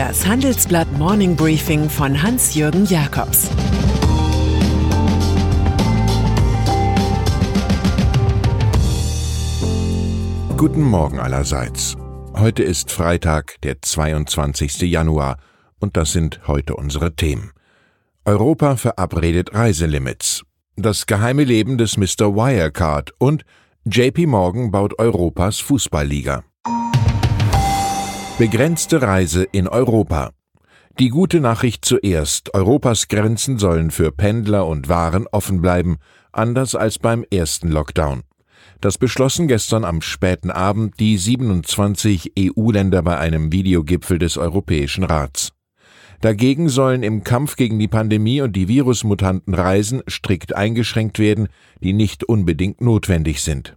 Das Handelsblatt Morning Briefing von Hans-Jürgen Jakobs Guten Morgen allerseits. Heute ist Freitag, der 22. Januar, und das sind heute unsere Themen. Europa verabredet Reiselimits. Das geheime Leben des Mr. Wirecard und JP Morgan baut Europas Fußballliga. Begrenzte Reise in Europa. Die gute Nachricht zuerst. Europas Grenzen sollen für Pendler und Waren offen bleiben, anders als beim ersten Lockdown. Das beschlossen gestern am späten Abend die 27 EU-Länder bei einem Videogipfel des Europäischen Rats. Dagegen sollen im Kampf gegen die Pandemie und die Virusmutanten Reisen strikt eingeschränkt werden, die nicht unbedingt notwendig sind.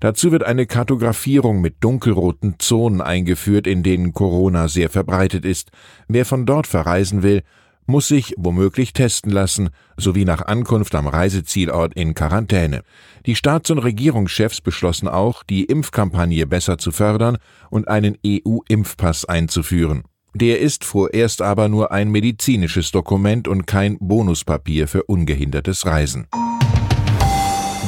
Dazu wird eine Kartografierung mit dunkelroten Zonen eingeführt, in denen Corona sehr verbreitet ist. Wer von dort verreisen will, muss sich womöglich testen lassen, sowie nach Ankunft am Reisezielort in Quarantäne. Die Staats- und Regierungschefs beschlossen auch, die Impfkampagne besser zu fördern und einen EU-Impfpass einzuführen. Der ist vorerst aber nur ein medizinisches Dokument und kein Bonuspapier für ungehindertes Reisen.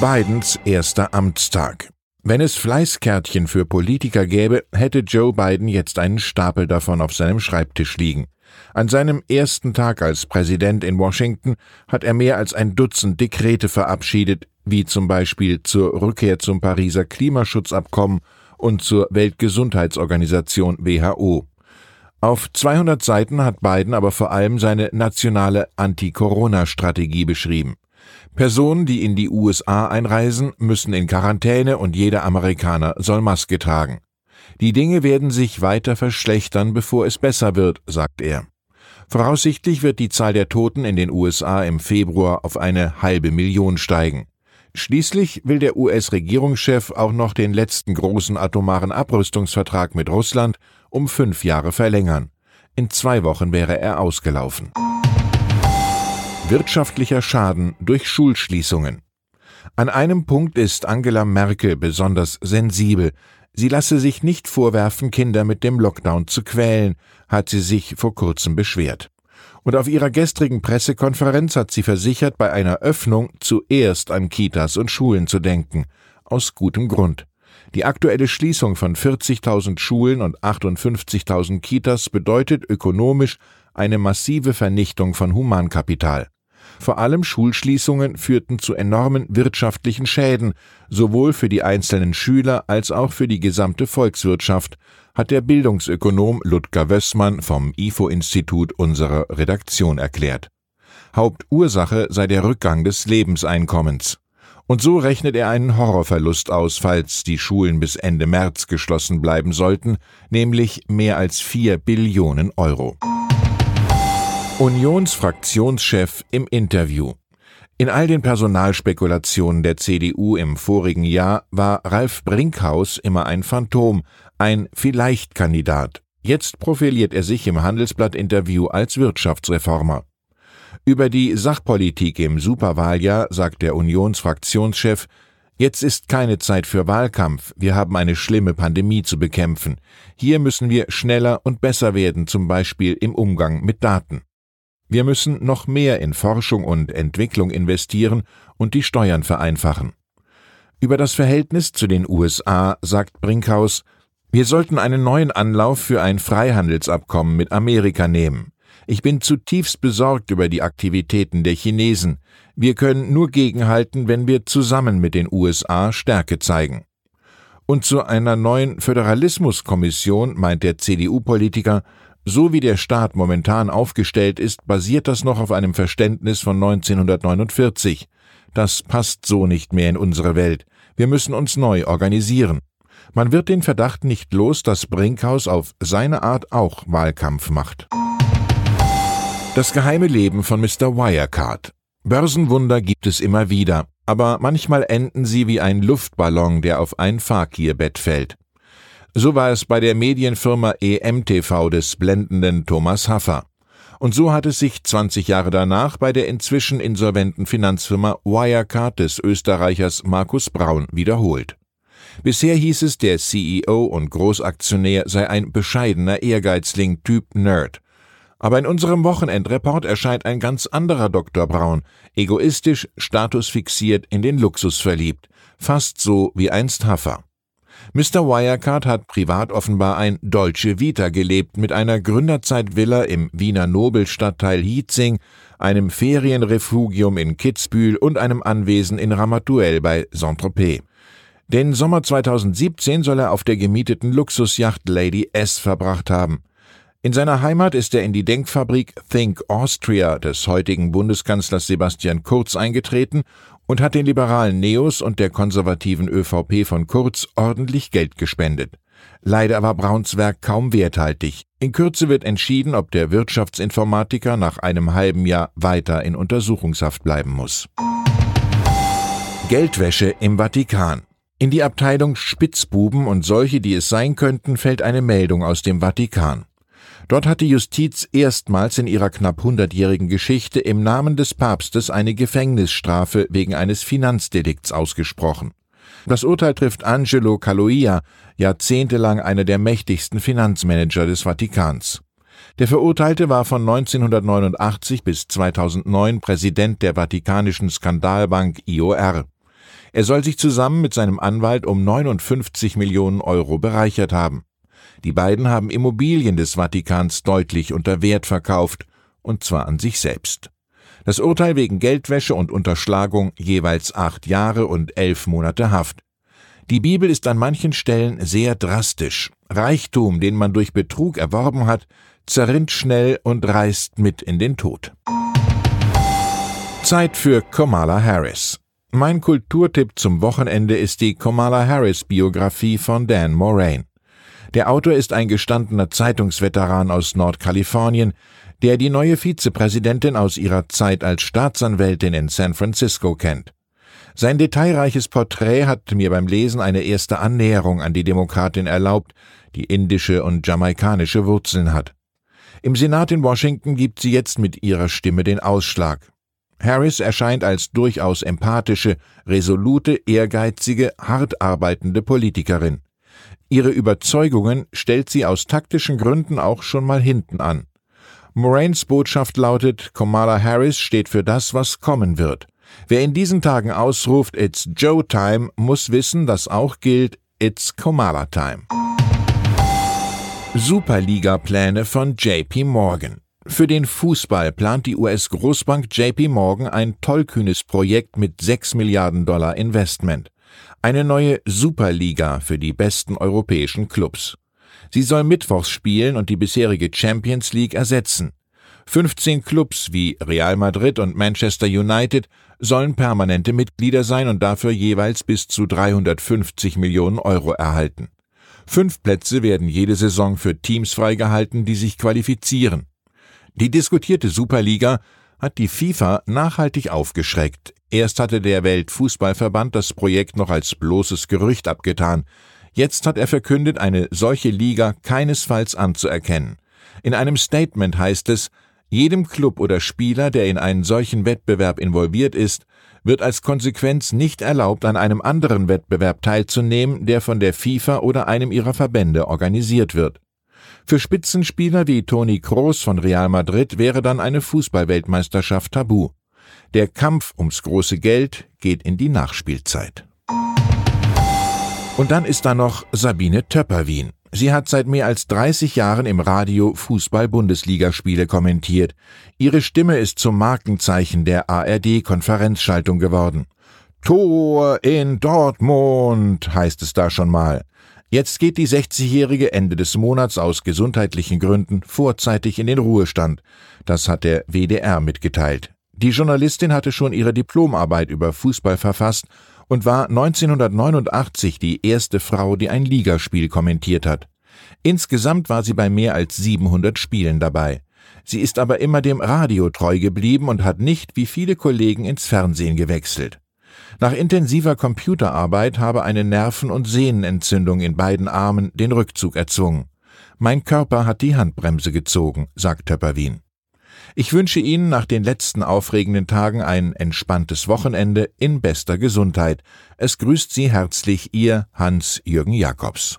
Bidens erster Amtstag. Wenn es Fleißkärtchen für Politiker gäbe, hätte Joe Biden jetzt einen Stapel davon auf seinem Schreibtisch liegen. An seinem ersten Tag als Präsident in Washington hat er mehr als ein Dutzend Dekrete verabschiedet, wie zum Beispiel zur Rückkehr zum Pariser Klimaschutzabkommen und zur Weltgesundheitsorganisation WHO. Auf 200 Seiten hat Biden aber vor allem seine nationale Anti-Corona-Strategie beschrieben. Personen, die in die USA einreisen, müssen in Quarantäne und jeder Amerikaner soll Maske tragen. Die Dinge werden sich weiter verschlechtern, bevor es besser wird, sagt er. Voraussichtlich wird die Zahl der Toten in den USA im Februar auf eine halbe Million steigen. Schließlich will der US-Regierungschef auch noch den letzten großen atomaren Abrüstungsvertrag mit Russland um fünf Jahre verlängern. In zwei Wochen wäre er ausgelaufen. Wirtschaftlicher Schaden durch Schulschließungen. An einem Punkt ist Angela Merkel besonders sensibel. Sie lasse sich nicht vorwerfen, Kinder mit dem Lockdown zu quälen, hat sie sich vor kurzem beschwert. Und auf ihrer gestrigen Pressekonferenz hat sie versichert, bei einer Öffnung zuerst an Kitas und Schulen zu denken. Aus gutem Grund. Die aktuelle Schließung von 40.000 Schulen und 58.000 Kitas bedeutet ökonomisch eine massive Vernichtung von Humankapital. Vor allem Schulschließungen führten zu enormen wirtschaftlichen Schäden, sowohl für die einzelnen Schüler als auch für die gesamte Volkswirtschaft, hat der Bildungsökonom Ludger Wössmann vom IFO-Institut unserer Redaktion erklärt. Hauptursache sei der Rückgang des Lebenseinkommens. Und so rechnet er einen Horrorverlust aus, falls die Schulen bis Ende März geschlossen bleiben sollten, nämlich mehr als vier Billionen Euro. Unionsfraktionschef im Interview. In all den Personalspekulationen der CDU im vorigen Jahr war Ralf Brinkhaus immer ein Phantom, ein Vielleicht-Kandidat. Jetzt profiliert er sich im Handelsblatt-Interview als Wirtschaftsreformer. Über die Sachpolitik im Superwahljahr sagt der Unionsfraktionschef, Jetzt ist keine Zeit für Wahlkampf, wir haben eine schlimme Pandemie zu bekämpfen. Hier müssen wir schneller und besser werden, zum Beispiel im Umgang mit Daten. Wir müssen noch mehr in Forschung und Entwicklung investieren und die Steuern vereinfachen. Über das Verhältnis zu den USA sagt Brinkhaus, wir sollten einen neuen Anlauf für ein Freihandelsabkommen mit Amerika nehmen. Ich bin zutiefst besorgt über die Aktivitäten der Chinesen. Wir können nur gegenhalten, wenn wir zusammen mit den USA Stärke zeigen. Und zu einer neuen Föderalismuskommission meint der CDU-Politiker, so wie der Staat momentan aufgestellt ist, basiert das noch auf einem Verständnis von 1949. Das passt so nicht mehr in unsere Welt. Wir müssen uns neu organisieren. Man wird den Verdacht nicht los, dass Brinkhaus auf seine Art auch Wahlkampf macht. Das geheime Leben von Mr. Wirecard. Börsenwunder gibt es immer wieder, aber manchmal enden sie wie ein Luftballon, der auf ein Fakirbett fällt. So war es bei der Medienfirma EMTV des blendenden Thomas Haffer. Und so hat es sich 20 Jahre danach bei der inzwischen insolventen Finanzfirma Wirecard des Österreichers Markus Braun wiederholt. Bisher hieß es, der CEO und Großaktionär sei ein bescheidener Ehrgeizling Typ Nerd. Aber in unserem Wochenendreport erscheint ein ganz anderer Dr. Braun, egoistisch, statusfixiert, in den Luxus verliebt, fast so wie einst Haffer. Mr. Wirecard hat privat offenbar ein Dolce Vita gelebt mit einer Gründerzeitvilla im Wiener Nobelstadtteil Hietzing, einem Ferienrefugium in Kitzbühel und einem Anwesen in Ramatuelle bei Saint-Tropez. Den Sommer 2017 soll er auf der gemieteten Luxusjacht Lady S verbracht haben. In seiner Heimat ist er in die Denkfabrik Think Austria des heutigen Bundeskanzlers Sebastian Kurz eingetreten und hat den liberalen Neos und der konservativen ÖVP von Kurz ordentlich Geld gespendet. Leider war Brauns Werk kaum werthaltig. In Kürze wird entschieden, ob der Wirtschaftsinformatiker nach einem halben Jahr weiter in Untersuchungshaft bleiben muss. Geldwäsche im Vatikan. In die Abteilung Spitzbuben und solche, die es sein könnten, fällt eine Meldung aus dem Vatikan. Dort hat die Justiz erstmals in ihrer knapp hundertjährigen Geschichte im Namen des Papstes eine Gefängnisstrafe wegen eines Finanzdelikts ausgesprochen. Das Urteil trifft Angelo Caloia, jahrzehntelang einer der mächtigsten Finanzmanager des Vatikans. Der Verurteilte war von 1989 bis 2009 Präsident der vatikanischen Skandalbank IOR. Er soll sich zusammen mit seinem Anwalt um 59 Millionen Euro bereichert haben. Die beiden haben Immobilien des Vatikans deutlich unter Wert verkauft, und zwar an sich selbst. Das Urteil wegen Geldwäsche und Unterschlagung jeweils acht Jahre und elf Monate Haft. Die Bibel ist an manchen Stellen sehr drastisch. Reichtum, den man durch Betrug erworben hat, zerrinnt schnell und reißt mit in den Tod. Zeit für Kamala Harris. Mein Kulturtipp zum Wochenende ist die Kamala Harris Biografie von Dan Moraine. Der Autor ist ein gestandener Zeitungsveteran aus Nordkalifornien, der die neue Vizepräsidentin aus ihrer Zeit als Staatsanwältin in San Francisco kennt. Sein detailreiches Porträt hat mir beim Lesen eine erste Annäherung an die Demokratin erlaubt, die indische und jamaikanische Wurzeln hat. Im Senat in Washington gibt sie jetzt mit ihrer Stimme den Ausschlag. Harris erscheint als durchaus empathische, resolute, ehrgeizige, hart arbeitende Politikerin. Ihre Überzeugungen stellt sie aus taktischen Gründen auch schon mal hinten an. Moraines Botschaft lautet, Kamala Harris steht für das, was kommen wird. Wer in diesen Tagen ausruft, It's Joe Time, muss wissen, dass auch gilt, It's Kamala Time. Superliga-Pläne von JP Morgan. Für den Fußball plant die US-Großbank JP Morgan ein tollkühnes Projekt mit 6 Milliarden Dollar Investment. Eine neue Superliga für die besten europäischen Clubs. Sie soll mittwochs spielen und die bisherige Champions League ersetzen. 15 Clubs wie Real Madrid und Manchester United sollen permanente Mitglieder sein und dafür jeweils bis zu 350 Millionen Euro erhalten. Fünf Plätze werden jede Saison für Teams freigehalten, die sich qualifizieren. Die diskutierte Superliga hat die FIFA nachhaltig aufgeschreckt. Erst hatte der Weltfußballverband das Projekt noch als bloßes Gerücht abgetan. Jetzt hat er verkündet, eine solche Liga keinesfalls anzuerkennen. In einem Statement heißt es, jedem Club oder Spieler, der in einen solchen Wettbewerb involviert ist, wird als Konsequenz nicht erlaubt, an einem anderen Wettbewerb teilzunehmen, der von der FIFA oder einem ihrer Verbände organisiert wird. Für Spitzenspieler wie Toni Kroos von Real Madrid wäre dann eine Fußballweltmeisterschaft tabu. Der Kampf ums große Geld geht in die Nachspielzeit. Und dann ist da noch Sabine Töpperwien. Sie hat seit mehr als 30 Jahren im Radio Fußball-Bundesligaspiele kommentiert. Ihre Stimme ist zum Markenzeichen der ARD-Konferenzschaltung geworden. Tor in Dortmund heißt es da schon mal. Jetzt geht die 60-Jährige Ende des Monats aus gesundheitlichen Gründen vorzeitig in den Ruhestand. Das hat der WDR mitgeteilt. Die Journalistin hatte schon ihre Diplomarbeit über Fußball verfasst und war 1989 die erste Frau, die ein Ligaspiel kommentiert hat. Insgesamt war sie bei mehr als 700 Spielen dabei. Sie ist aber immer dem Radio treu geblieben und hat nicht wie viele Kollegen ins Fernsehen gewechselt. Nach intensiver Computerarbeit habe eine Nerven- und Sehnenentzündung in beiden Armen den Rückzug erzwungen. Mein Körper hat die Handbremse gezogen, sagt Töpperwien. Ich wünsche Ihnen nach den letzten aufregenden Tagen ein entspanntes Wochenende in bester Gesundheit. Es grüßt Sie herzlich Ihr Hans-Jürgen Jakobs.